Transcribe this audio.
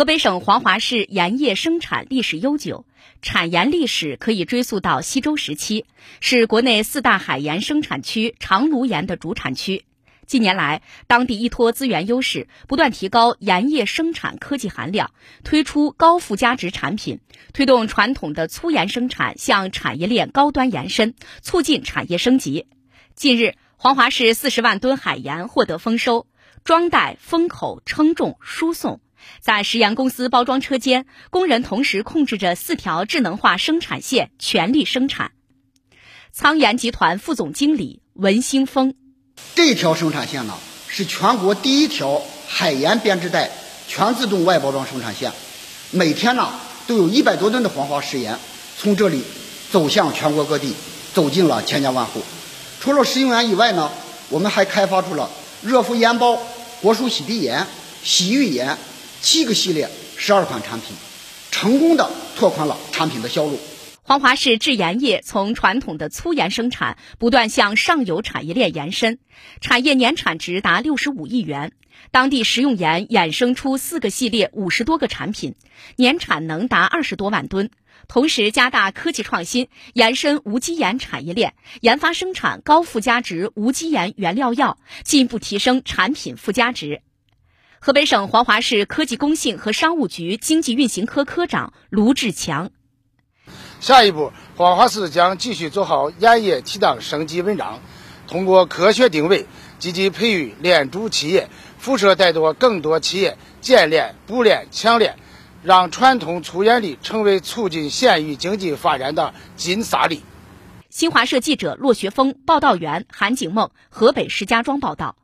河北省黄骅市盐业生产历史悠久，产盐历史可以追溯到西周时期，是国内四大海盐生产区长芦盐的主产区。近年来，当地依托资源优势，不断提高盐业生产科技含量，推出高附加值产品，推动传统的粗盐生产向产业链高端延伸，促进产业升级。近日，黄骅市四十万吨海盐获得丰收，装袋、封口、称重、输送。在食盐公司包装车间，工人同时控制着四条智能化生产线，全力生产。沧盐集团副总经理文兴峰：这条生产线呢，是全国第一条海盐编织袋全自动外包装生产线，每天呢都有一百多吨的黄花食盐从这里走向全国各地，走进了千家万户。除了食用盐以外呢，我们还开发出了热敷盐包、果蔬洗涤盐、洗浴盐。七个系列，十二款产品，成功的拓宽了产品的销路。黄骅市制盐业从传统的粗盐生产不断向上游产业链延伸，产业年产值达六十五亿元。当地食用盐衍生出四个系列五十多个产品，年产能达二十多万吨。同时加大科技创新，延伸无机盐产业链，研发生产高附加值无机盐原料药，进一步提升产品附加值。河北省黄骅市科技工信和商务局经济运行科科长卢志强。下一步，黄骅市将继续做好盐业提档升级文章，通过科学定位，积极培育链主企业，辐射带动更多企业建链、补链、强链，让传统粗盐力成为促进县域经济发展的金沙粒。新华社记者骆学峰、报道员韩景梦，河北石家庄报道。